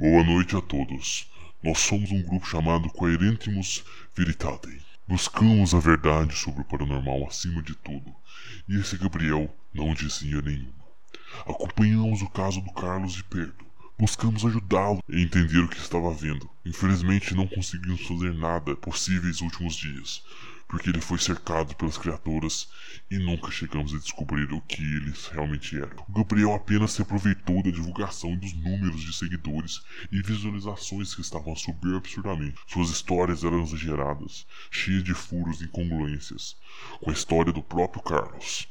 Boa noite a todos. Nós somos um grupo chamado Coerentimus Veritate. Buscamos a verdade sobre o paranormal acima de tudo, e esse Gabriel não dizia nenhuma. Acompanhamos o caso do Carlos de perto. Buscamos ajudá-lo a entender o que estava vendo. Infelizmente não conseguimos fazer nada possíveis últimos dias, porque ele foi cercado pelas criaturas e nunca chegamos a descobrir o que eles realmente eram. O Gabriel apenas se aproveitou da divulgação e dos números de seguidores e visualizações que estavam a subir absurdamente. Suas histórias eram exageradas, cheias de furos e incongruências, com a história do próprio Carlos.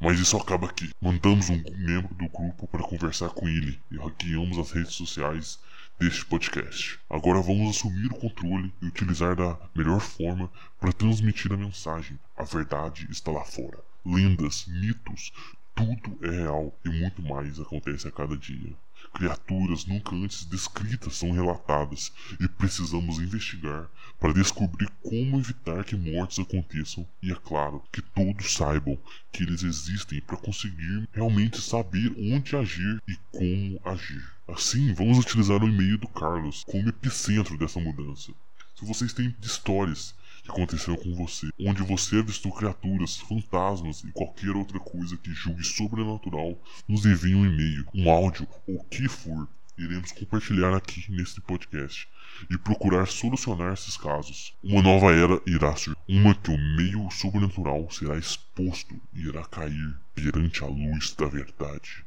Mas isso acaba aqui. Mandamos um membro do grupo para conversar com ele e hackeamos as redes sociais deste podcast. Agora vamos assumir o controle e utilizar da melhor forma para transmitir a mensagem. A verdade está lá fora. Lendas, mitos, tudo é real e muito mais acontece a cada dia. Criaturas nunca antes descritas são relatadas e precisamos investigar para descobrir como evitar que mortes aconteçam e, é claro, que todos saibam que eles existem para conseguir realmente saber onde agir e como agir. Assim, vamos utilizar o e-mail do Carlos como epicentro dessa mudança. Se vocês têm histórias que aconteceram com você, onde você avistou criaturas, fantasmas e qualquer outra coisa que julgue sobrenatural, nos envie um e-mail, um áudio ou o que for. Iremos compartilhar aqui neste podcast e procurar solucionar esses casos. Uma nova era irá surgir, uma que o meio sobrenatural será exposto e irá cair perante a luz da verdade.